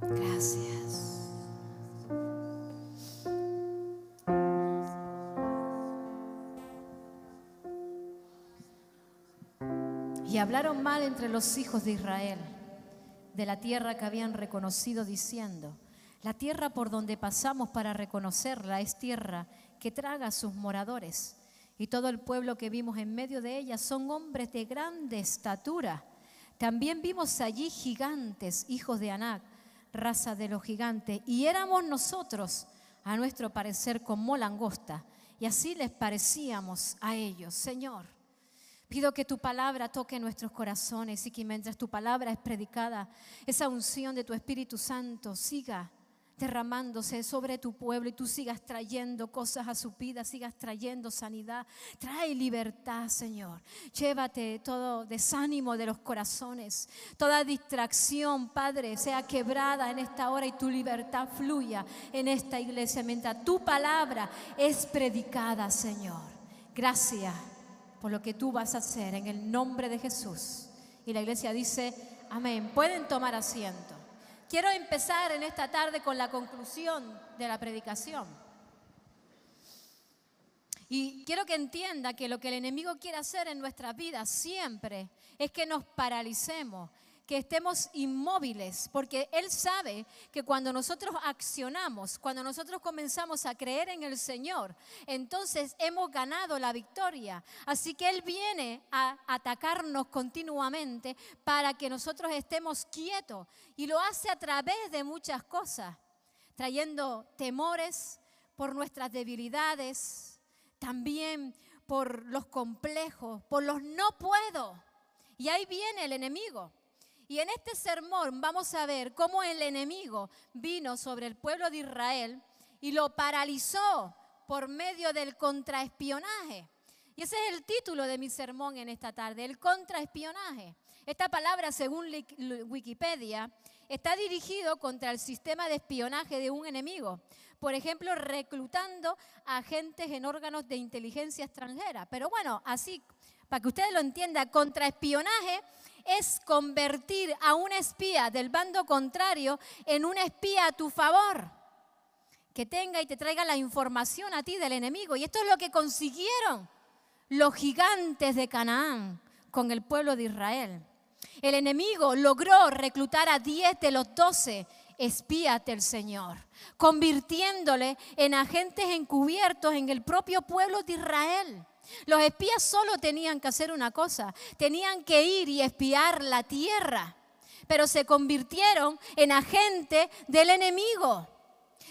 Gracias. Y hablaron mal entre los hijos de Israel de la tierra que habían reconocido diciendo, la tierra por donde pasamos para reconocerla es tierra que traga a sus moradores. Y todo el pueblo que vimos en medio de ella son hombres de grande estatura. También vimos allí gigantes, hijos de Anac, raza de los gigantes, y éramos nosotros, a nuestro parecer, como langosta, y así les parecíamos a ellos. Señor, pido que tu palabra toque nuestros corazones y que mientras tu palabra es predicada, esa unción de tu Espíritu Santo siga derramándose sobre tu pueblo y tú sigas trayendo cosas a su vida, sigas trayendo sanidad. Trae libertad, Señor. Llévate todo desánimo de los corazones, toda distracción, Padre, sea quebrada en esta hora y tu libertad fluya en esta iglesia mientras tu palabra es predicada, Señor. Gracias por lo que tú vas a hacer en el nombre de Jesús. Y la iglesia dice, amén. Pueden tomar asiento. Quiero empezar en esta tarde con la conclusión de la predicación. Y quiero que entienda que lo que el enemigo quiere hacer en nuestra vida siempre es que nos paralicemos, que estemos inmóviles, porque Él sabe que cuando nosotros accionamos, cuando nosotros comenzamos a creer en el Señor, entonces hemos ganado la victoria. Así que Él viene a atacarnos continuamente para que nosotros estemos quietos y lo hace a través de muchas cosas, trayendo temores por nuestras debilidades, también por los complejos, por los no puedo. Y ahí viene el enemigo. Y en este sermón vamos a ver cómo el enemigo vino sobre el pueblo de Israel y lo paralizó por medio del contraespionaje. Y ese es el título de mi sermón en esta tarde, el contraespionaje. Esta palabra, según Wikipedia, está dirigido contra el sistema de espionaje de un enemigo. Por ejemplo, reclutando agentes en órganos de inteligencia extranjera. Pero bueno, así, para que ustedes lo entiendan, contraespionaje es convertir a un espía del bando contrario en un espía a tu favor. Que tenga y te traiga la información a ti del enemigo. Y esto es lo que consiguieron los gigantes de Canaán con el pueblo de Israel. El enemigo logró reclutar a 10 de los 12 espías del Señor, convirtiéndole en agentes encubiertos en el propio pueblo de Israel. Los espías solo tenían que hacer una cosa, tenían que ir y espiar la tierra, pero se convirtieron en agentes del enemigo.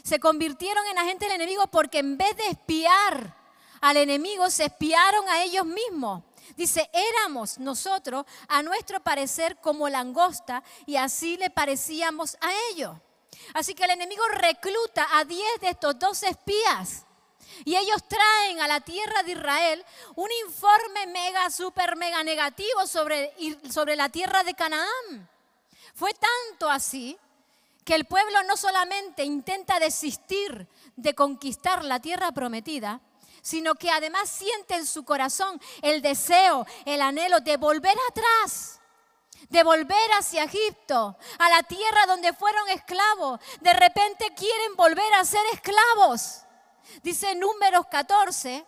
Se convirtieron en agentes del enemigo porque en vez de espiar al enemigo, se espiaron a ellos mismos. Dice, éramos nosotros, a nuestro parecer, como langosta, y así le parecíamos a ellos. Así que el enemigo recluta a 10 de estos dos espías y ellos traen a la tierra de Israel un informe mega, super, mega negativo sobre, sobre la tierra de Canaán. Fue tanto así que el pueblo no solamente intenta desistir de conquistar la tierra prometida, sino que además siente en su corazón el deseo, el anhelo de volver atrás, de volver hacia Egipto, a la tierra donde fueron esclavos. De repente quieren volver a ser esclavos. Dice Números 14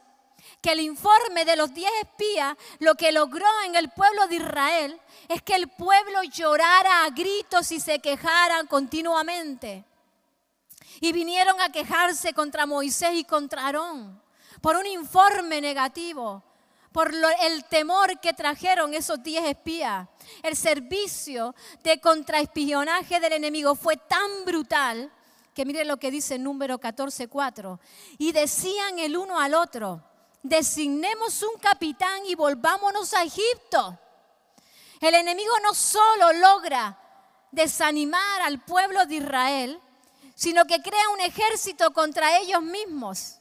que el informe de los diez espías lo que logró en el pueblo de Israel es que el pueblo llorara a gritos y se quejaran continuamente. Y vinieron a quejarse contra Moisés y contra Aarón por un informe negativo, por el temor que trajeron esos diez espías. El servicio de contraespionaje del enemigo fue tan brutal que mire lo que dice número 14.4. Y decían el uno al otro, designemos un capitán y volvámonos a Egipto. El enemigo no solo logra desanimar al pueblo de Israel, sino que crea un ejército contra ellos mismos.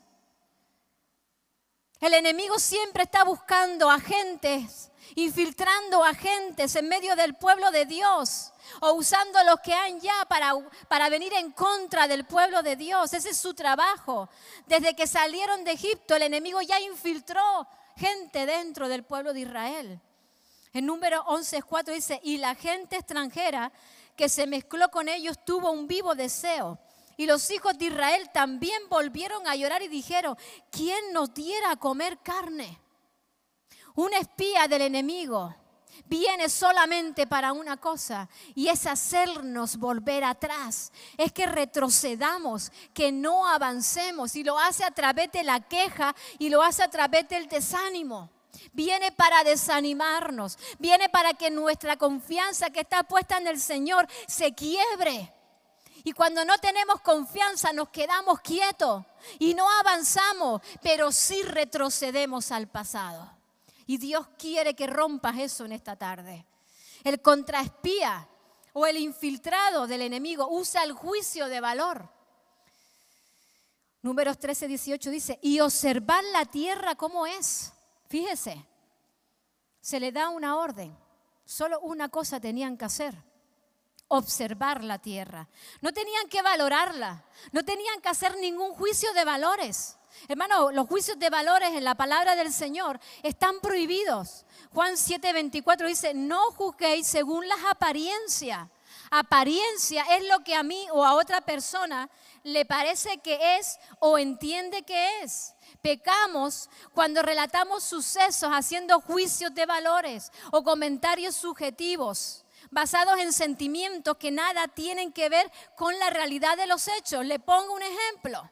El enemigo siempre está buscando agentes, infiltrando agentes en medio del pueblo de Dios o usando los que han ya para, para venir en contra del pueblo de Dios. Ese es su trabajo. Desde que salieron de Egipto, el enemigo ya infiltró gente dentro del pueblo de Israel. En número 11.4 dice, y la gente extranjera que se mezcló con ellos tuvo un vivo deseo. Y los hijos de Israel también volvieron a llorar y dijeron, ¿quién nos diera a comer carne? Un espía del enemigo viene solamente para una cosa y es hacernos volver atrás. Es que retrocedamos, que no avancemos y lo hace a través de la queja y lo hace a través del desánimo. Viene para desanimarnos, viene para que nuestra confianza que está puesta en el Señor se quiebre. Y cuando no tenemos confianza nos quedamos quietos y no avanzamos, pero sí retrocedemos al pasado. Y Dios quiere que rompas eso en esta tarde. El contraespía o el infiltrado del enemigo usa el juicio de valor. Números 13, 18 dice, y observar la tierra como es. Fíjese, se le da una orden. Solo una cosa tenían que hacer observar la tierra. No tenían que valorarla, no tenían que hacer ningún juicio de valores. Hermano, los juicios de valores en la palabra del Señor están prohibidos. Juan 7:24 dice, no juzguéis según las apariencias. Apariencia es lo que a mí o a otra persona le parece que es o entiende que es. Pecamos cuando relatamos sucesos haciendo juicios de valores o comentarios subjetivos basados en sentimientos que nada tienen que ver con la realidad de los hechos. Le pongo un ejemplo.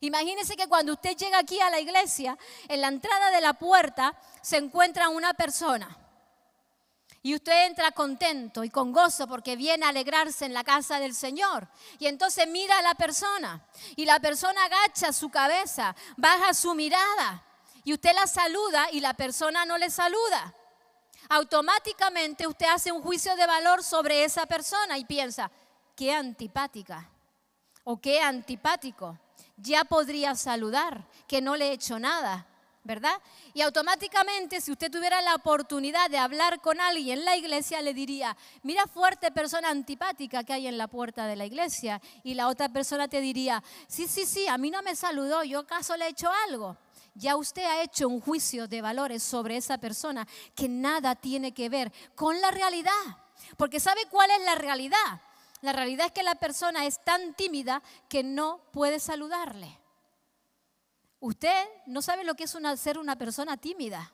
Imagínese que cuando usted llega aquí a la iglesia, en la entrada de la puerta se encuentra una persona. Y usted entra contento y con gozo porque viene a alegrarse en la casa del Señor. Y entonces mira a la persona. Y la persona agacha su cabeza, baja su mirada. Y usted la saluda y la persona no le saluda automáticamente usted hace un juicio de valor sobre esa persona y piensa, qué antipática o qué antipático. Ya podría saludar, que no le he hecho nada, ¿verdad? Y automáticamente, si usted tuviera la oportunidad de hablar con alguien en la iglesia, le diría, mira fuerte persona antipática que hay en la puerta de la iglesia. Y la otra persona te diría, sí, sí, sí, a mí no me saludó, yo acaso le he hecho algo ya usted ha hecho un juicio de valores sobre esa persona que nada tiene que ver con la realidad. Porque ¿sabe cuál es la realidad? La realidad es que la persona es tan tímida que no puede saludarle. Usted no sabe lo que es ser una persona tímida.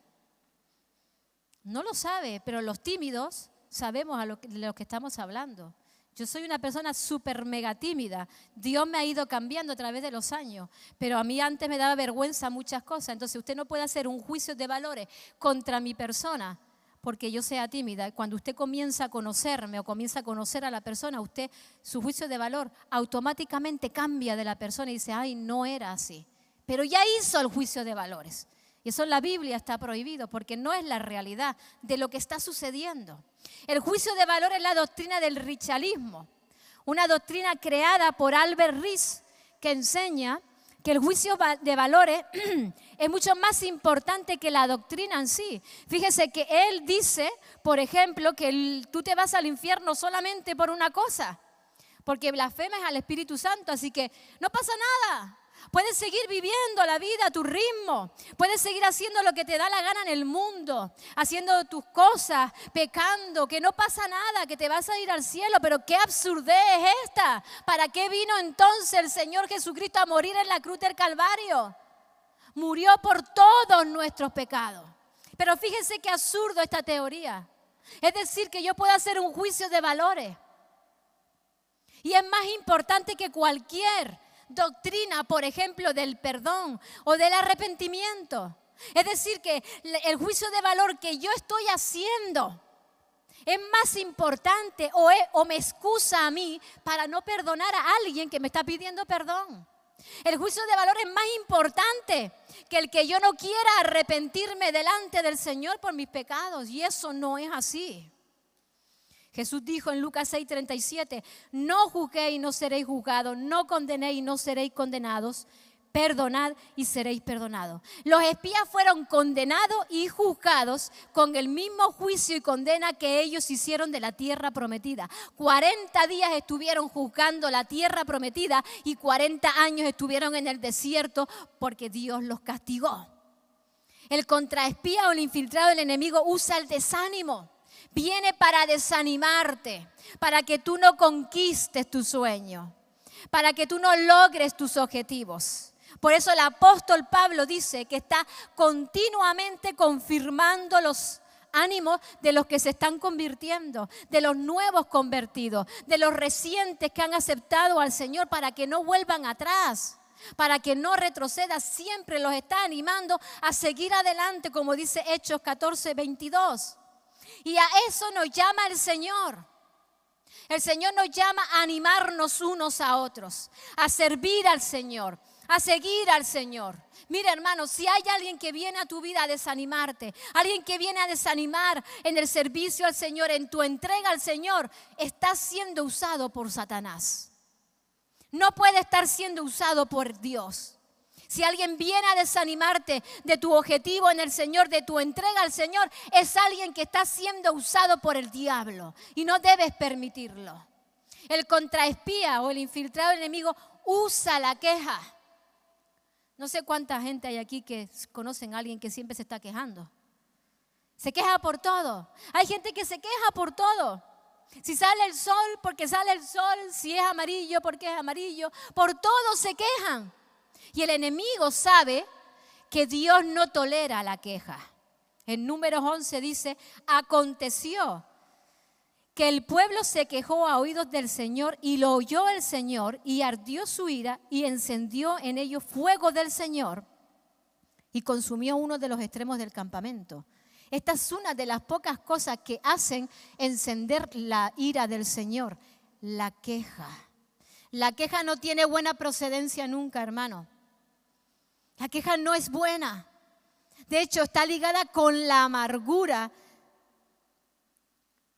No lo sabe, pero los tímidos sabemos de lo que estamos hablando. Yo soy una persona súper mega tímida. Dios me ha ido cambiando a través de los años, pero a mí antes me daba vergüenza muchas cosas. Entonces usted no puede hacer un juicio de valores contra mi persona porque yo sea tímida. Cuando usted comienza a conocerme o comienza a conocer a la persona, usted su juicio de valor automáticamente cambia de la persona y dice, ay, no era así. Pero ya hizo el juicio de valores. Y eso en la Biblia está prohibido porque no es la realidad de lo que está sucediendo. El juicio de valor es la doctrina del richalismo, una doctrina creada por Albert Ries que enseña que el juicio de valores es mucho más importante que la doctrina en sí. Fíjese que él dice, por ejemplo, que tú te vas al infierno solamente por una cosa, porque blasfemas al Espíritu Santo, así que no pasa nada. Puedes seguir viviendo la vida a tu ritmo. Puedes seguir haciendo lo que te da la gana en el mundo, haciendo tus cosas, pecando, que no pasa nada, que te vas a ir al cielo. Pero qué absurdez es esta. ¿Para qué vino entonces el Señor Jesucristo a morir en la cruz del Calvario? Murió por todos nuestros pecados. Pero fíjense qué absurdo esta teoría. Es decir, que yo puedo hacer un juicio de valores. Y es más importante que cualquier doctrina, por ejemplo, del perdón o del arrepentimiento. Es decir, que el juicio de valor que yo estoy haciendo es más importante o, o me excusa a mí para no perdonar a alguien que me está pidiendo perdón. El juicio de valor es más importante que el que yo no quiera arrepentirme delante del Señor por mis pecados. Y eso no es así. Jesús dijo en Lucas 6:37, no juzguéis y no seréis juzgados, no condenéis y no seréis condenados, perdonad y seréis perdonados. Los espías fueron condenados y juzgados con el mismo juicio y condena que ellos hicieron de la tierra prometida. 40 días estuvieron juzgando la tierra prometida y 40 años estuvieron en el desierto porque Dios los castigó. El contraespía o el infiltrado del enemigo usa el desánimo. Viene para desanimarte, para que tú no conquistes tu sueño, para que tú no logres tus objetivos. Por eso el apóstol Pablo dice que está continuamente confirmando los ánimos de los que se están convirtiendo, de los nuevos convertidos, de los recientes que han aceptado al Señor para que no vuelvan atrás, para que no retroceda, siempre los está animando a seguir adelante, como dice Hechos 14, 22. Y a eso nos llama el Señor. El Señor nos llama a animarnos unos a otros, a servir al Señor, a seguir al Señor. Mira, hermano, si hay alguien que viene a tu vida a desanimarte, alguien que viene a desanimar en el servicio al Señor, en tu entrega al Señor, está siendo usado por Satanás. No puede estar siendo usado por Dios. Si alguien viene a desanimarte de tu objetivo en el Señor, de tu entrega al Señor, es alguien que está siendo usado por el diablo y no debes permitirlo. El contraespía o el infiltrado enemigo usa la queja no sé cuánta gente hay aquí que conocen a alguien que siempre se está quejando. Se queja por todo. Hay gente que se queja por todo. Si sale el sol, porque sale el sol. Si es amarillo, porque es amarillo. Por todo se quejan. Y el enemigo sabe que Dios no tolera la queja. En números 11 dice, aconteció que el pueblo se quejó a oídos del Señor y lo oyó el Señor y ardió su ira y encendió en ellos fuego del Señor y consumió uno de los extremos del campamento. Esta es una de las pocas cosas que hacen encender la ira del Señor, la queja. La queja no tiene buena procedencia nunca, hermano. La queja no es buena. De hecho, está ligada con la amargura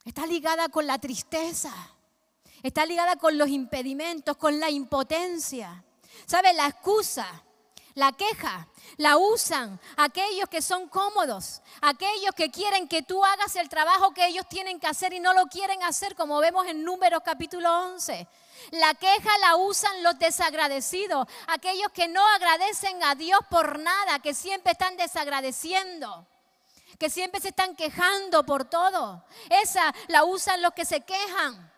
Está ligada con la tristeza. Está ligada con los impedimentos, con la impotencia. ¿Sabe? La excusa, la queja, la usan aquellos que son cómodos, aquellos que quieren que tú hagas el trabajo que ellos tienen que hacer y no lo quieren hacer, como vemos en Números capítulo 11. La queja la usan los desagradecidos, aquellos que no agradecen a Dios por nada, que siempre están desagradeciendo que siempre se están quejando por todo. Esa la usan los que se quejan.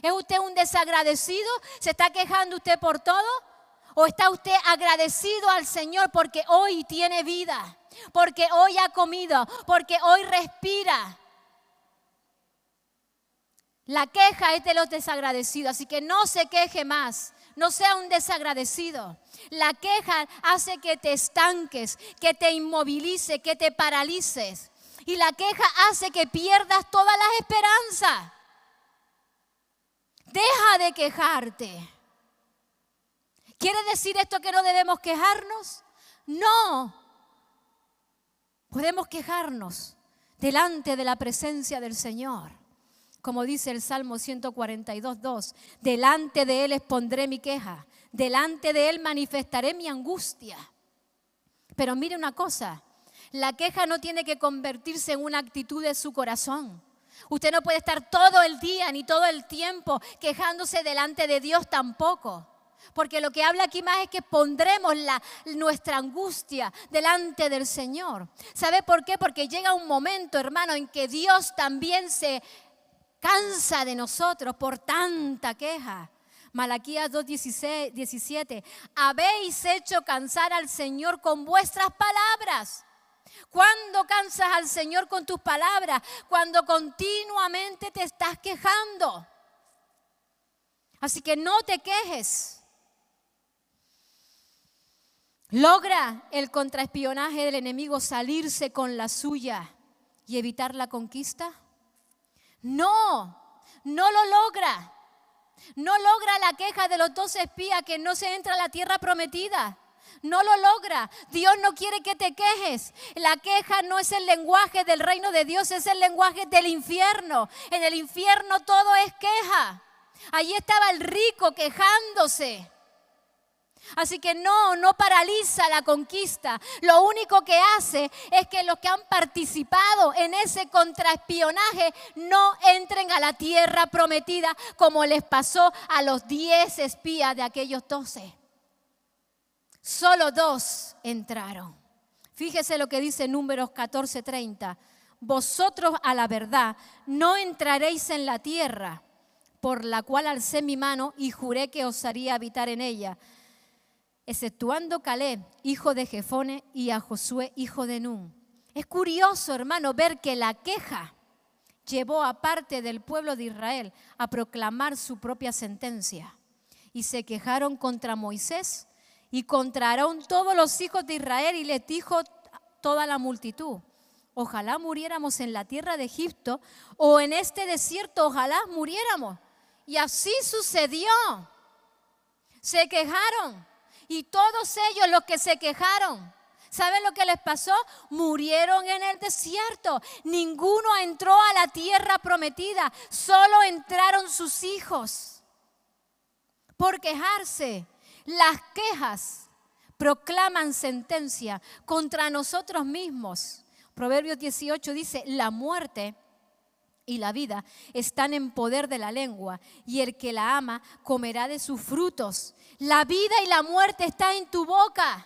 ¿Es usted un desagradecido? ¿Se está quejando usted por todo? ¿O está usted agradecido al Señor porque hoy tiene vida? Porque hoy ha comido, porque hoy respira. La queja es de los desagradecidos, así que no se queje más, no sea un desagradecido. La queja hace que te estanques, que te inmovilice, que te paralices. Y la queja hace que pierdas todas las esperanzas. Deja de quejarte. ¿Quiere decir esto que no debemos quejarnos? No. Podemos quejarnos delante de la presencia del Señor. Como dice el Salmo 142, delante de Él expondré mi queja delante de Él manifestaré mi angustia. Pero mire una cosa, la queja no tiene que convertirse en una actitud de su corazón. Usted no puede estar todo el día ni todo el tiempo quejándose delante de Dios tampoco. Porque lo que habla aquí más es que pondremos la, nuestra angustia delante del Señor. ¿Sabe por qué? Porque llega un momento, hermano, en que Dios también se cansa de nosotros por tanta queja. Malaquías 2, 17. Habéis hecho cansar al Señor con vuestras palabras. ¿Cuándo cansas al Señor con tus palabras? Cuando continuamente te estás quejando. Así que no te quejes. ¿Logra el contraespionaje del enemigo salirse con la suya y evitar la conquista? No, no lo logra. No logra la queja de los dos espías que no se entra a la tierra prometida. No lo logra. Dios no quiere que te quejes. La queja no es el lenguaje del reino de Dios, es el lenguaje del infierno. En el infierno todo es queja. Allí estaba el rico quejándose. Así que no, no paraliza la conquista. Lo único que hace es que los que han participado en ese contraespionaje no entren a la tierra prometida como les pasó a los diez espías de aquellos doce. Solo dos entraron. Fíjese lo que dice Números 14:30. Vosotros a la verdad no entraréis en la tierra por la cual alcé mi mano y juré que os haría habitar en ella, exceptuando Caleb, hijo de Jefone, y a Josué, hijo de Nun. Es curioso, hermano, ver que la queja llevó a parte del pueblo de Israel a proclamar su propia sentencia. Y se quejaron contra Moisés y contra Aarón todos los hijos de Israel y les dijo toda la multitud, ojalá muriéramos en la tierra de Egipto o en este desierto, ojalá muriéramos. Y así sucedió. Se quejaron. Y todos ellos los que se quejaron, ¿saben lo que les pasó? Murieron en el desierto. Ninguno entró a la tierra prometida. Solo entraron sus hijos. Por quejarse. Las quejas proclaman sentencia contra nosotros mismos. Proverbios 18 dice, la muerte y la vida están en poder de la lengua, y el que la ama comerá de sus frutos. La vida y la muerte están en tu boca.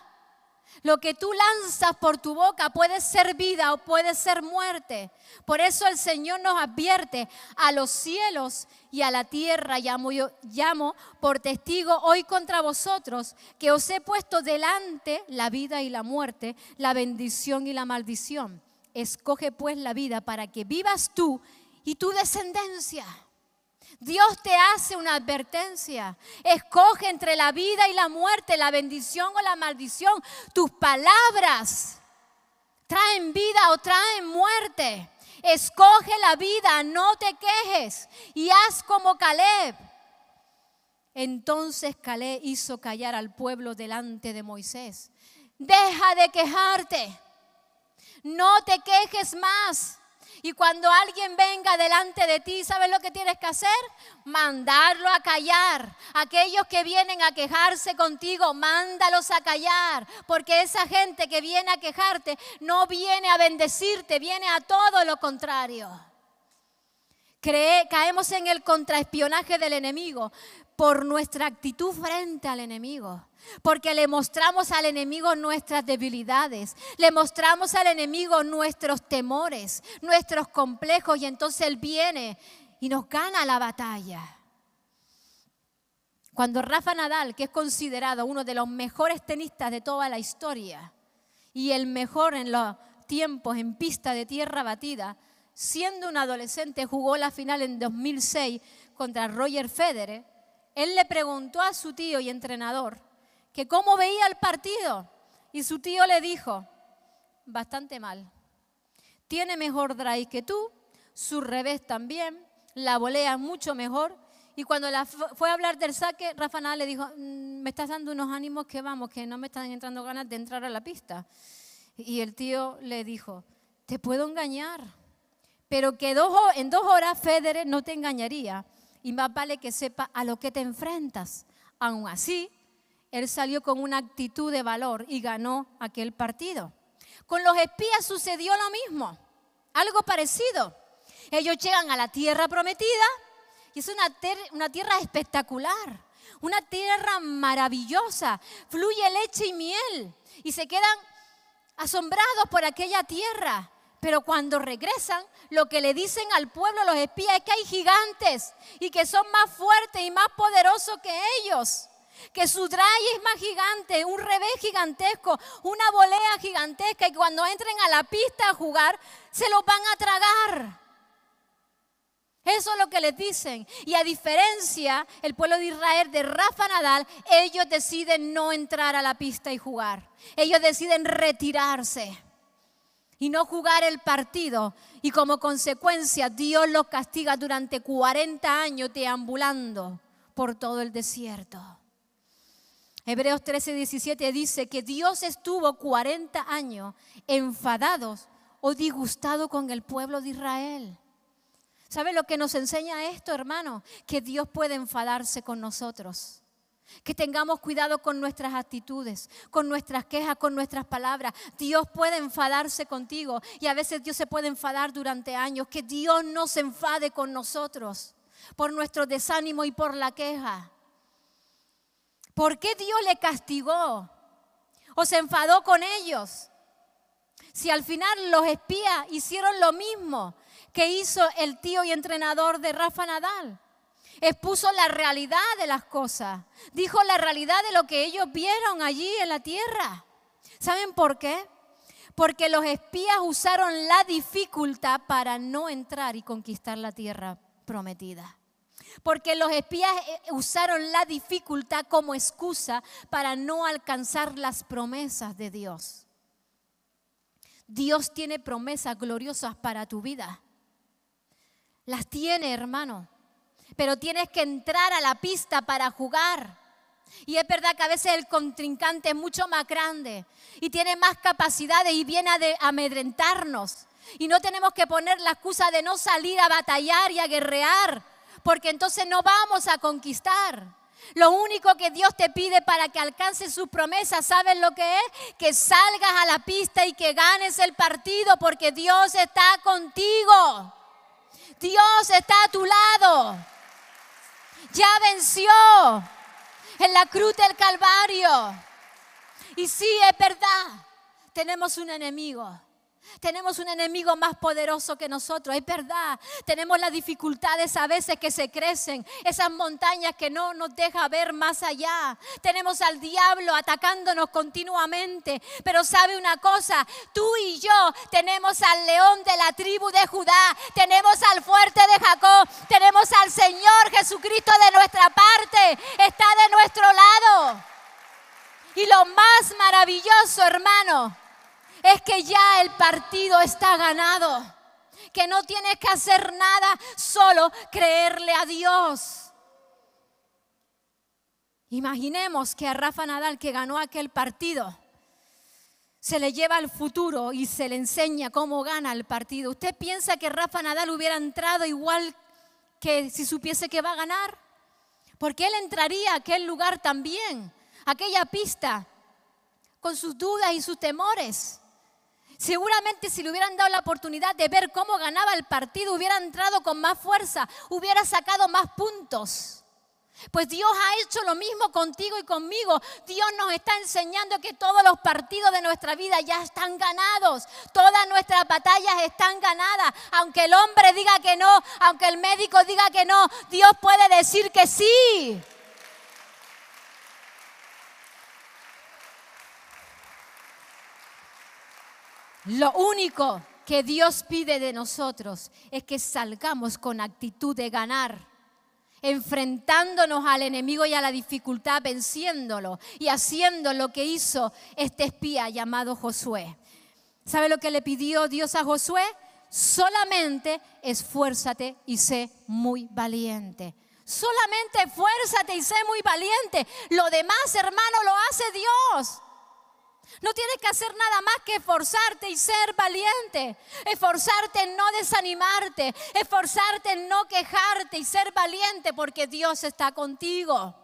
Lo que tú lanzas por tu boca puede ser vida o puede ser muerte. Por eso el Señor nos advierte a los cielos y a la tierra, llamo, llamo por testigo hoy contra vosotros, que os he puesto delante la vida y la muerte, la bendición y la maldición. Escoge pues la vida para que vivas tú y tu descendencia. Dios te hace una advertencia. Escoge entre la vida y la muerte, la bendición o la maldición. Tus palabras traen vida o traen muerte. Escoge la vida, no te quejes y haz como Caleb. Entonces Caleb hizo callar al pueblo delante de Moisés. Deja de quejarte. No te quejes más. Y cuando alguien venga delante de ti, ¿sabes lo que tienes que hacer? Mandarlo a callar. Aquellos que vienen a quejarse contigo, mándalos a callar. Porque esa gente que viene a quejarte no viene a bendecirte, viene a todo lo contrario. caemos en el contraespionaje del enemigo por nuestra actitud frente al enemigo. Porque le mostramos al enemigo nuestras debilidades, le mostramos al enemigo nuestros temores, nuestros complejos y entonces él viene y nos gana la batalla. Cuando Rafa Nadal, que es considerado uno de los mejores tenistas de toda la historia y el mejor en los tiempos en pista de tierra batida, siendo un adolescente jugó la final en 2006 contra Roger Federer, él le preguntó a su tío y entrenador, que cómo veía el partido. Y su tío le dijo, bastante mal. Tiene mejor drive que tú, su revés también, la volea mucho mejor. Y cuando la fue a hablar del saque, Rafa Nadal le dijo, mm, me estás dando unos ánimos que vamos, que no me están entrando ganas de entrar a la pista. Y el tío le dijo, te puedo engañar, pero que en dos horas Federer no te engañaría. Y más vale que sepa a lo que te enfrentas. Aún así, él salió con una actitud de valor y ganó aquel partido. Con los espías sucedió lo mismo, algo parecido. Ellos llegan a la tierra prometida y es una, una tierra espectacular, una tierra maravillosa, fluye leche y miel y se quedan asombrados por aquella tierra. Pero cuando regresan, lo que le dicen al pueblo los espías es que hay gigantes y que son más fuertes y más poderosos que ellos que su drive es más gigante, un revés gigantesco, una volea gigantesca y cuando entren a la pista a jugar se lo van a tragar. Eso es lo que les dicen. Y a diferencia, el pueblo de Israel de Rafa Nadal, ellos deciden no entrar a la pista y jugar. Ellos deciden retirarse y no jugar el partido. Y como consecuencia, Dios los castiga durante 40 años deambulando por todo el desierto. Hebreos 13, 17 dice que Dios estuvo 40 años enfadados o disgustado con el pueblo de Israel. ¿Sabe lo que nos enseña esto, hermano? Que Dios puede enfadarse con nosotros. Que tengamos cuidado con nuestras actitudes, con nuestras quejas, con nuestras palabras. Dios puede enfadarse contigo y a veces Dios se puede enfadar durante años. Que Dios no se enfade con nosotros por nuestro desánimo y por la queja. ¿Por qué Dios le castigó? ¿O se enfadó con ellos? Si al final los espías hicieron lo mismo que hizo el tío y entrenador de Rafa Nadal. Expuso la realidad de las cosas. Dijo la realidad de lo que ellos vieron allí en la tierra. ¿Saben por qué? Porque los espías usaron la dificultad para no entrar y conquistar la tierra prometida. Porque los espías eh, usaron la dificultad como excusa para no alcanzar las promesas de Dios. Dios tiene promesas gloriosas para tu vida. Las tiene, hermano. Pero tienes que entrar a la pista para jugar. Y es verdad que a veces el contrincante es mucho más grande y tiene más capacidades y viene a amedrentarnos. Y no tenemos que poner la excusa de no salir a batallar y a guerrear, porque entonces no vamos a conquistar. Lo único que Dios te pide para que alcances sus promesas, ¿sabes lo que es? Que salgas a la pista y que ganes el partido, porque Dios está contigo. Dios está a tu lado. Ya venció en la cruz del Calvario. Y sí, es verdad, tenemos un enemigo tenemos un enemigo más poderoso que nosotros, es verdad. Tenemos las dificultades a veces que se crecen, esas montañas que no nos deja ver más allá. Tenemos al diablo atacándonos continuamente. Pero sabe una cosa, tú y yo tenemos al león de la tribu de Judá, tenemos al fuerte de Jacob, tenemos al Señor Jesucristo de nuestra parte, está de nuestro lado. Y lo más maravilloso, hermano, es que ya el partido está ganado. Que no tienes que hacer nada, solo creerle a Dios. Imaginemos que a Rafa Nadal, que ganó aquel partido, se le lleva al futuro y se le enseña cómo gana el partido. ¿Usted piensa que Rafa Nadal hubiera entrado igual que si supiese que va a ganar? Porque él entraría a aquel lugar también, aquella pista, con sus dudas y sus temores. Seguramente si le hubieran dado la oportunidad de ver cómo ganaba el partido, hubiera entrado con más fuerza, hubiera sacado más puntos. Pues Dios ha hecho lo mismo contigo y conmigo. Dios nos está enseñando que todos los partidos de nuestra vida ya están ganados. Todas nuestras batallas están ganadas. Aunque el hombre diga que no, aunque el médico diga que no, Dios puede decir que sí. Lo único que Dios pide de nosotros es que salgamos con actitud de ganar, enfrentándonos al enemigo y a la dificultad, venciéndolo y haciendo lo que hizo este espía llamado Josué. ¿Sabe lo que le pidió Dios a Josué? Solamente esfuérzate y sé muy valiente. Solamente esfuérzate y sé muy valiente. Lo demás, hermano, lo hace Dios. No tienes que hacer nada más que esforzarte y ser valiente. Esforzarte en no desanimarte. Esforzarte en no quejarte y ser valiente porque Dios está contigo.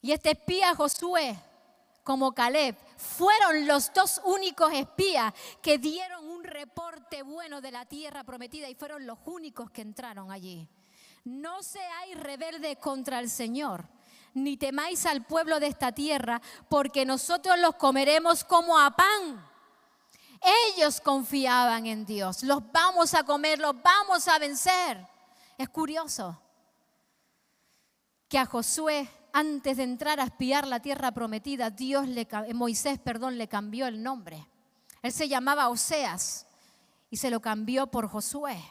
Y este espía Josué, como Caleb, fueron los dos únicos espías que dieron un reporte bueno de la tierra prometida y fueron los únicos que entraron allí. No seáis rebelde contra el Señor ni temáis al pueblo de esta tierra, porque nosotros los comeremos como a pan. Ellos confiaban en Dios, los vamos a comer, los vamos a vencer. Es curioso que a Josué, antes de entrar a espiar la tierra prometida, Dios le, Moisés, perdón, le cambió el nombre. Él se llamaba Oseas y se lo cambió por Josué.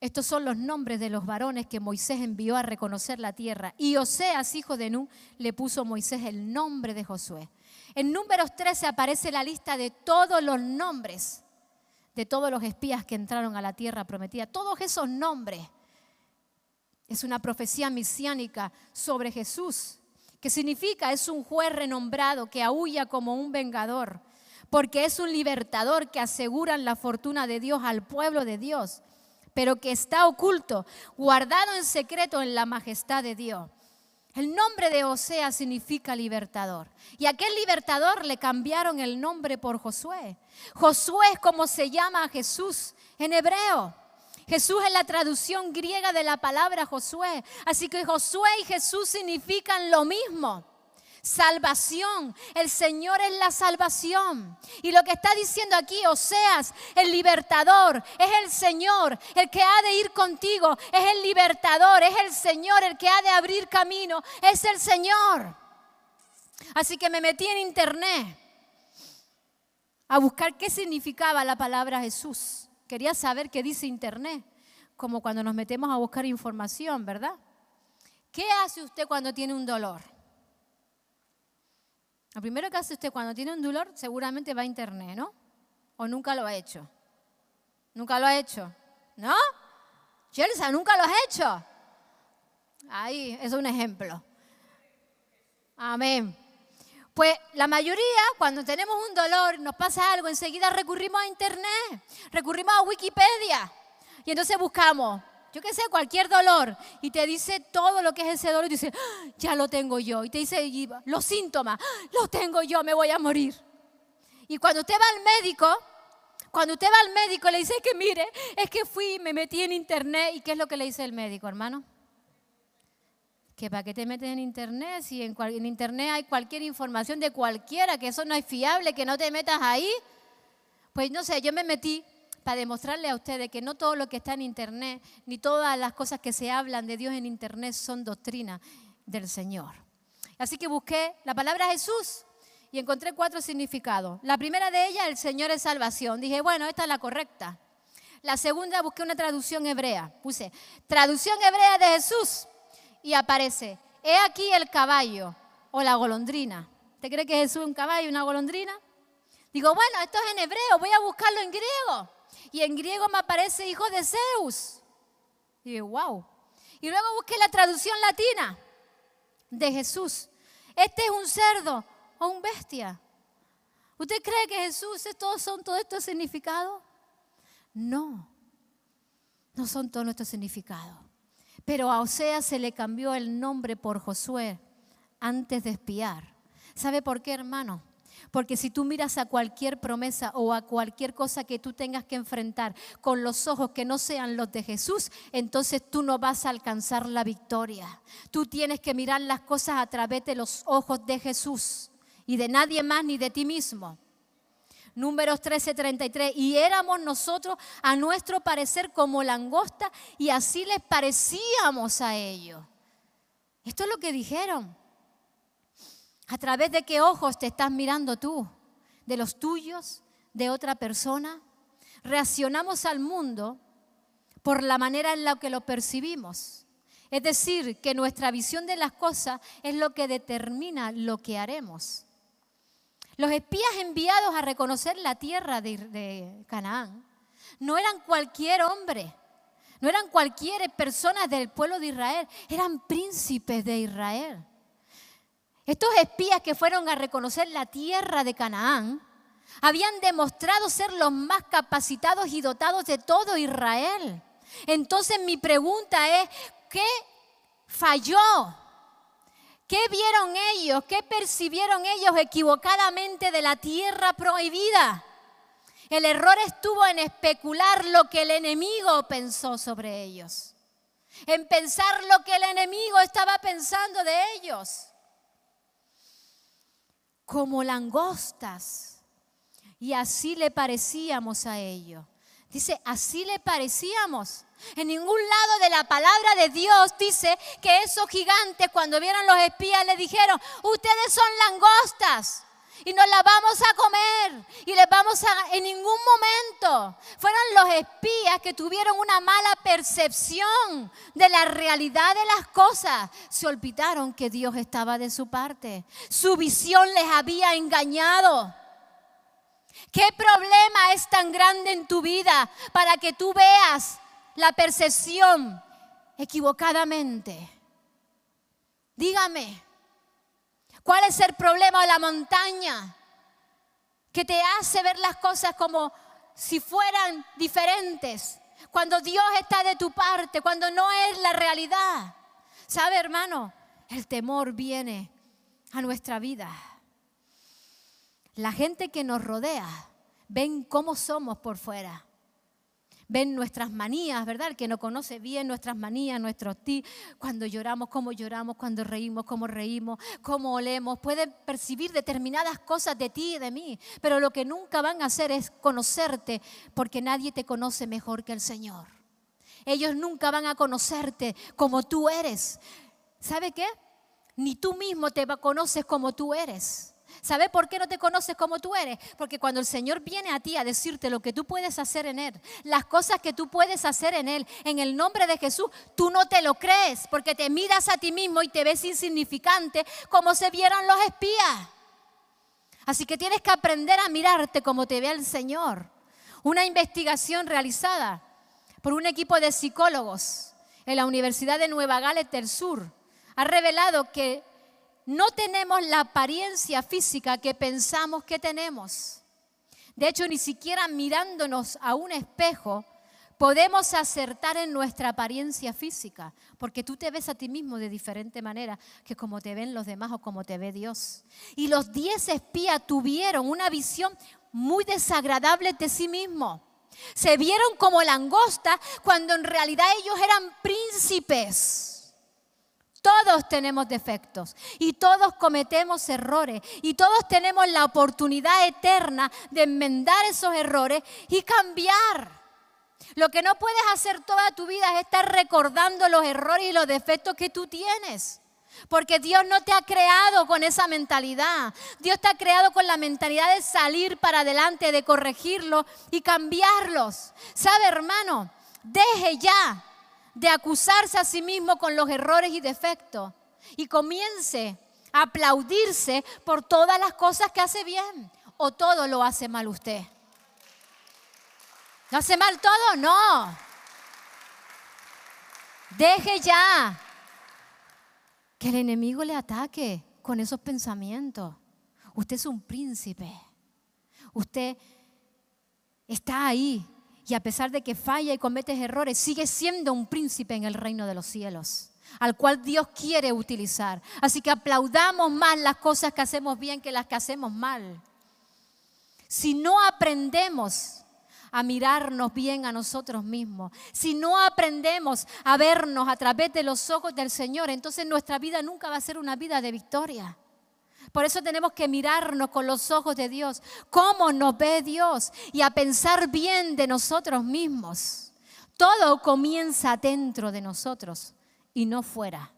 Estos son los nombres de los varones que Moisés envió a reconocer la tierra. Y Oseas, hijo de Nun, le puso Moisés el nombre de Josué. En números 13 aparece la lista de todos los nombres de todos los espías que entraron a la tierra prometida. Todos esos nombres. Es una profecía misiánica sobre Jesús, que significa es un juez renombrado que aúlla como un vengador, porque es un libertador que asegura la fortuna de Dios al pueblo de Dios pero que está oculto, guardado en secreto en la majestad de Dios. El nombre de Osea significa libertador. Y aquel libertador le cambiaron el nombre por Josué. Josué es como se llama a Jesús en hebreo. Jesús es la traducción griega de la palabra Josué. Así que Josué y Jesús significan lo mismo. Salvación. El Señor es la salvación. Y lo que está diciendo aquí Oseas, el libertador, es el Señor, el que ha de ir contigo, es el libertador, es el Señor, el que ha de abrir camino, es el Señor. Así que me metí en internet a buscar qué significaba la palabra Jesús. Quería saber qué dice internet, como cuando nos metemos a buscar información, ¿verdad? ¿Qué hace usted cuando tiene un dolor? Lo primero que hace usted cuando tiene un dolor, seguramente va a internet, ¿no? ¿O nunca lo ha hecho? ¿Nunca lo ha hecho? ¿No? Chelsea, ¿nunca lo has hecho? Ahí, es un ejemplo. Amén. Pues la mayoría, cuando tenemos un dolor, nos pasa algo, enseguida recurrimos a internet, recurrimos a Wikipedia. Y entonces buscamos yo qué sé, cualquier dolor, y te dice todo lo que es ese dolor, y dice, ah, ya lo tengo yo. Y te dice los síntomas, ah, lo tengo yo, me voy a morir. Y cuando usted va al médico, cuando usted va al médico le dice que mire, es que fui, me metí en internet, ¿y qué es lo que le dice el médico, hermano? Que para qué te metes en internet, si en, en internet hay cualquier información de cualquiera, que eso no es fiable, que no te metas ahí. Pues no sé, yo me metí para demostrarle a ustedes que no todo lo que está en Internet, ni todas las cosas que se hablan de Dios en Internet son doctrina del Señor. Así que busqué la palabra Jesús y encontré cuatro significados. La primera de ellas, el Señor es salvación. Dije, bueno, esta es la correcta. La segunda, busqué una traducción hebrea. Puse, traducción hebrea de Jesús. Y aparece, he aquí el caballo o la golondrina. ¿Te cree que Jesús es un caballo y una golondrina? Digo, bueno, esto es en hebreo, voy a buscarlo en griego y en griego me aparece hijo de Zeus. Y wow. Y luego busqué la traducción latina de Jesús. Este es un cerdo o un bestia. ¿Usted cree que Jesús es todo, son todos estos significados? No, no son todos nuestros significados. Pero a Osea se le cambió el nombre por Josué antes de espiar. ¿Sabe por qué, hermano? Porque si tú miras a cualquier promesa o a cualquier cosa que tú tengas que enfrentar con los ojos que no sean los de Jesús, entonces tú no vas a alcanzar la victoria. Tú tienes que mirar las cosas a través de los ojos de Jesús y de nadie más ni de ti mismo. Números 13:33. Y éramos nosotros a nuestro parecer como langosta y así les parecíamos a ellos. Esto es lo que dijeron. ¿A través de qué ojos te estás mirando tú? ¿De los tuyos? ¿De otra persona? Reaccionamos al mundo por la manera en la que lo percibimos. Es decir, que nuestra visión de las cosas es lo que determina lo que haremos. Los espías enviados a reconocer la tierra de, Canaán no eran cualquier hombre, no eran cualquier persona del pueblo de Israel, eran príncipes de Israel. Estos espías que fueron a reconocer la tierra de Canaán habían demostrado ser los más capacitados y dotados de todo Israel. Entonces mi pregunta es, ¿qué falló? ¿Qué vieron ellos? ¿Qué percibieron ellos equivocadamente de la tierra prohibida? El error estuvo en especular lo que el enemigo pensó sobre ellos, en pensar lo que el enemigo estaba pensando de ellos como langostas. Y así le parecíamos a ellos. Dice, así le parecíamos. En ningún lado de la palabra de Dios dice que esos gigantes cuando vieron los espías le dijeron, ustedes son langostas y nos la vamos a comer y les vamos a... En ningún momento fueron los espías que tuvieron una mala percepción de la realidad de las cosas. Se olvidaron que Dios estaba de su parte. Su visión les había engañado. ¿Qué problema es tan grande en tu vida para que tú veas la percepción equivocadamente? Dígame. ¿Cuál es el problema de la montaña? Que te hace ver las cosas como si fueran diferentes. Cuando Dios está de tu parte, cuando no es la realidad. ¿Sabe, hermano? El temor viene a nuestra vida. La gente que nos rodea ven cómo somos por fuera. Ven nuestras manías, ¿verdad? El que no conoce bien nuestras manías, nuestros ti, cuando lloramos, cómo lloramos, cuando reímos, cómo reímos, cómo olemos, pueden percibir determinadas cosas de ti y de mí, pero lo que nunca van a hacer es conocerte, porque nadie te conoce mejor que el Señor. Ellos nunca van a conocerte como tú eres. ¿Sabe qué? Ni tú mismo te conoces como tú eres. ¿Sabes por qué no te conoces como tú eres? Porque cuando el Señor viene a ti a decirte lo que tú puedes hacer en Él, las cosas que tú puedes hacer en Él, en el nombre de Jesús, tú no te lo crees porque te miras a ti mismo y te ves insignificante como se vieron los espías. Así que tienes que aprender a mirarte como te ve el Señor. Una investigación realizada por un equipo de psicólogos en la Universidad de Nueva Gales del Sur ha revelado que no tenemos la apariencia física que pensamos que tenemos. De hecho, ni siquiera mirándonos a un espejo podemos acertar en nuestra apariencia física, porque tú te ves a ti mismo de diferente manera que como te ven los demás o como te ve Dios. Y los diez espías tuvieron una visión muy desagradable de sí mismos. Se vieron como langosta cuando en realidad ellos eran príncipes. Todos tenemos defectos y todos cometemos errores y todos tenemos la oportunidad eterna de enmendar esos errores y cambiar. Lo que no puedes hacer toda tu vida es estar recordando los errores y los defectos que tú tienes. Porque Dios no te ha creado con esa mentalidad. Dios te ha creado con la mentalidad de salir para adelante, de corregirlos y cambiarlos. ¿Sabe, hermano? Deje ya de acusarse a sí mismo con los errores y defectos y comience a aplaudirse por todas las cosas que hace bien o todo lo hace mal usted. ¿No hace mal todo? No. Deje ya que el enemigo le ataque con esos pensamientos. Usted es un príncipe. Usted está ahí y a pesar de que falla y cometes errores, sigue siendo un príncipe en el reino de los cielos, al cual Dios quiere utilizar. Así que aplaudamos más las cosas que hacemos bien que las que hacemos mal. Si no aprendemos a mirarnos bien a nosotros mismos, si no aprendemos a vernos a través de los ojos del Señor, entonces nuestra vida nunca va a ser una vida de victoria. Por eso tenemos que mirarnos con los ojos de Dios, cómo nos ve Dios y a pensar bien de nosotros mismos. Todo comienza dentro de nosotros y no fuera.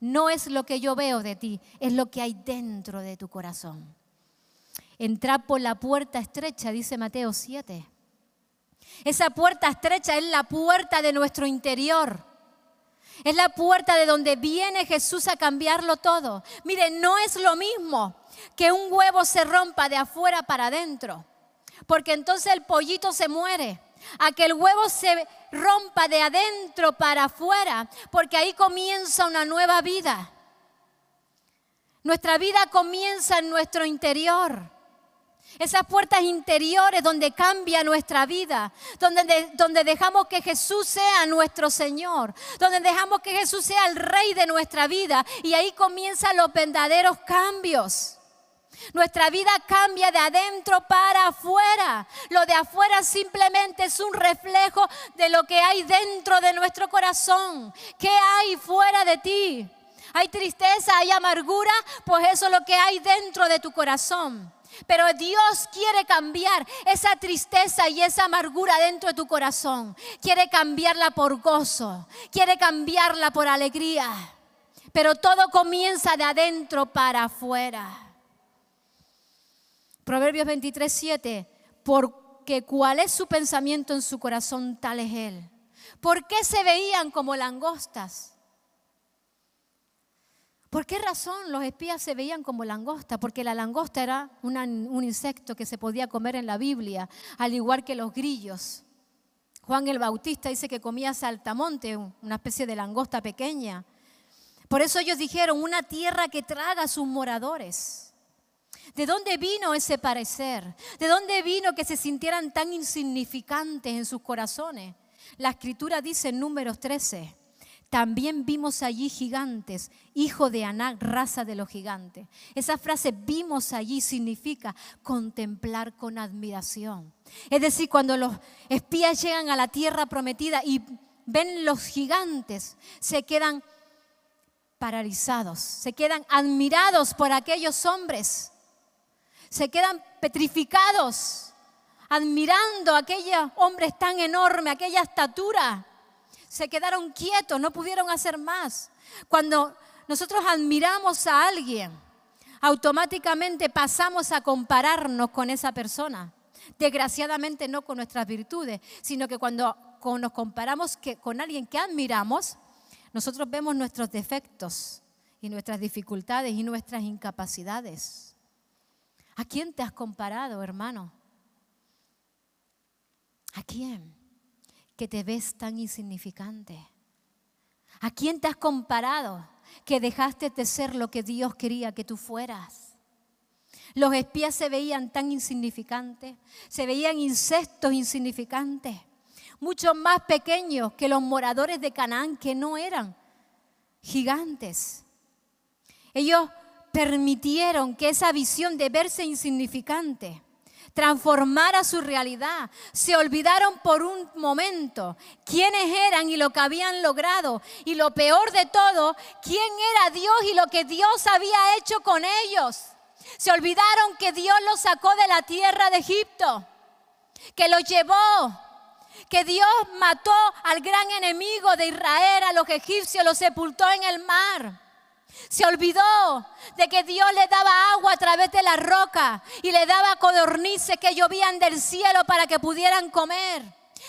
No es lo que yo veo de ti, es lo que hay dentro de tu corazón. Entrar por la puerta estrecha, dice Mateo 7. Esa puerta estrecha es la puerta de nuestro interior. Es la puerta de donde viene Jesús a cambiarlo todo. Mire, no es lo mismo que un huevo se rompa de afuera para adentro, porque entonces el pollito se muere. A que el huevo se rompa de adentro para afuera, porque ahí comienza una nueva vida. Nuestra vida comienza en nuestro interior. Esas puertas interiores donde cambia nuestra vida, donde, donde dejamos que Jesús sea nuestro Señor, donde dejamos que Jesús sea el Rey de nuestra vida y ahí comienzan los verdaderos cambios. Nuestra vida cambia de adentro para afuera. Lo de afuera simplemente es un reflejo de lo que hay dentro de nuestro corazón. ¿Qué hay fuera de ti? ¿Hay tristeza? ¿Hay amargura? Pues eso es lo que hay dentro de tu corazón. Pero Dios quiere cambiar esa tristeza y esa amargura dentro de tu corazón. Quiere cambiarla por gozo. Quiere cambiarla por alegría. Pero todo comienza de adentro para afuera. Proverbios 23, 7. Porque cuál es su pensamiento en su corazón, tal es él. ¿Por qué se veían como langostas? ¿Por qué razón los espías se veían como langosta? Porque la langosta era un insecto que se podía comer en la Biblia, al igual que los grillos. Juan el Bautista dice que comía saltamonte, una especie de langosta pequeña. Por eso ellos dijeron, una tierra que traga a sus moradores. ¿De dónde vino ese parecer? ¿De dónde vino que se sintieran tan insignificantes en sus corazones? La escritura dice en números 13, también vimos allí gigantes, hijo de Aná, raza de los gigantes. Esa frase vimos allí significa contemplar con admiración. Es decir, cuando los espías llegan a la tierra prometida y ven los gigantes, se quedan paralizados, se quedan admirados por aquellos hombres, se quedan petrificados, admirando a aquellos hombres tan enormes, aquella estatura. Se quedaron quietos, no pudieron hacer más. Cuando nosotros admiramos a alguien, automáticamente pasamos a compararnos con esa persona. Desgraciadamente no con nuestras virtudes, sino que cuando nos comparamos con alguien que admiramos, nosotros vemos nuestros defectos y nuestras dificultades y nuestras incapacidades. ¿A quién te has comparado, hermano? ¿A quién? Que te ves tan insignificante. ¿A quién te has comparado que dejaste de ser lo que Dios quería que tú fueras? Los espías se veían tan insignificantes, se veían insectos insignificantes, mucho más pequeños que los moradores de Canaán, que no eran gigantes. Ellos permitieron que esa visión de verse insignificante transformara su realidad. Se olvidaron por un momento quiénes eran y lo que habían logrado. Y lo peor de todo, quién era Dios y lo que Dios había hecho con ellos. Se olvidaron que Dios los sacó de la tierra de Egipto, que los llevó, que Dios mató al gran enemigo de Israel, a los egipcios, los sepultó en el mar. Se olvidó de que Dios le daba agua a través de la roca y le daba codornices que llovían del cielo para que pudieran comer.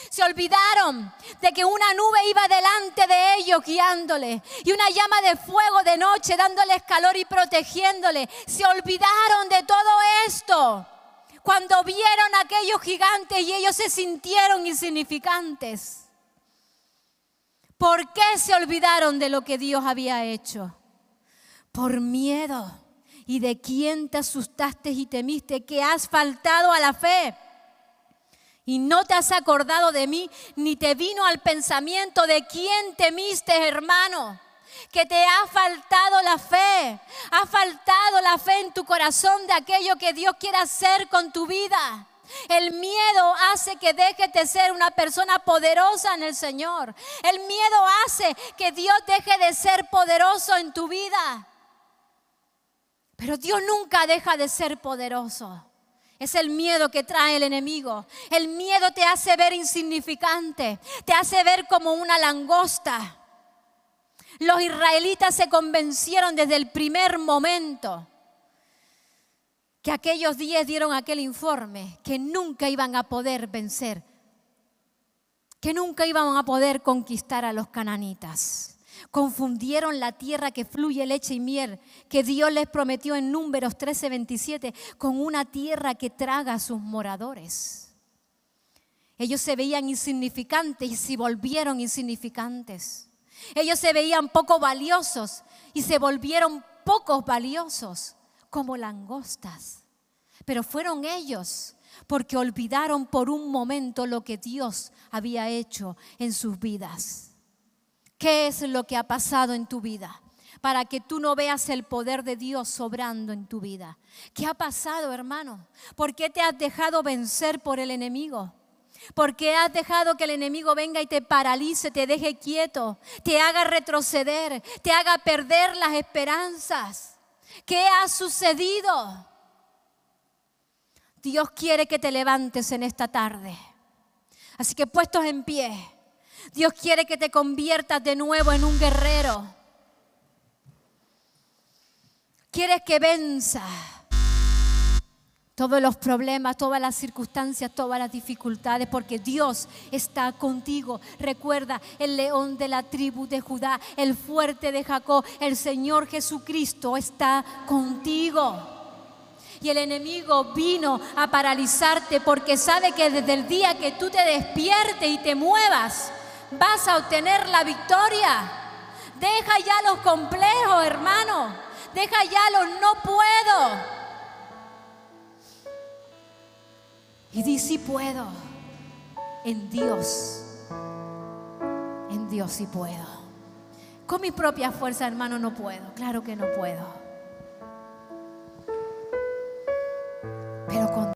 Se olvidaron de que una nube iba delante de ellos guiándole y una llama de fuego de noche dándoles calor y protegiéndole. Se olvidaron de todo esto cuando vieron a aquellos gigantes y ellos se sintieron insignificantes. ¿Por qué se olvidaron de lo que Dios había hecho? Por miedo y de quién te asustaste y temiste, que has faltado a la fe. Y no te has acordado de mí, ni te vino al pensamiento de quién temiste, hermano. Que te ha faltado la fe, ha faltado la fe en tu corazón de aquello que Dios quiere hacer con tu vida. El miedo hace que dejes de ser una persona poderosa en el Señor. El miedo hace que Dios deje de ser poderoso en tu vida. Pero Dios nunca deja de ser poderoso. Es el miedo que trae el enemigo. El miedo te hace ver insignificante, te hace ver como una langosta. Los israelitas se convencieron desde el primer momento que aquellos días dieron aquel informe, que nunca iban a poder vencer, que nunca iban a poder conquistar a los cananitas. Confundieron la tierra que fluye leche y miel, que Dios les prometió en números 13:27, con una tierra que traga a sus moradores. Ellos se veían insignificantes y se volvieron insignificantes. Ellos se veían poco valiosos y se volvieron pocos valiosos, como langostas. Pero fueron ellos porque olvidaron por un momento lo que Dios había hecho en sus vidas. ¿Qué es lo que ha pasado en tu vida? Para que tú no veas el poder de Dios sobrando en tu vida. ¿Qué ha pasado, hermano? ¿Por qué te has dejado vencer por el enemigo? ¿Por qué has dejado que el enemigo venga y te paralice, te deje quieto, te haga retroceder, te haga perder las esperanzas? ¿Qué ha sucedido? Dios quiere que te levantes en esta tarde. Así que puestos en pie. Dios quiere que te conviertas de nuevo en un guerrero. Quieres que venza todos los problemas, todas las circunstancias, todas las dificultades, porque Dios está contigo. Recuerda, el león de la tribu de Judá, el fuerte de Jacob, el Señor Jesucristo está contigo. Y el enemigo vino a paralizarte porque sabe que desde el día que tú te despiertes y te muevas, vas a obtener la victoria. Deja ya los complejos, hermano. Deja ya los no puedo. Y di si puedo. En Dios. En Dios sí puedo. Con mi propia fuerza, hermano, no puedo. Claro que no puedo. Pero con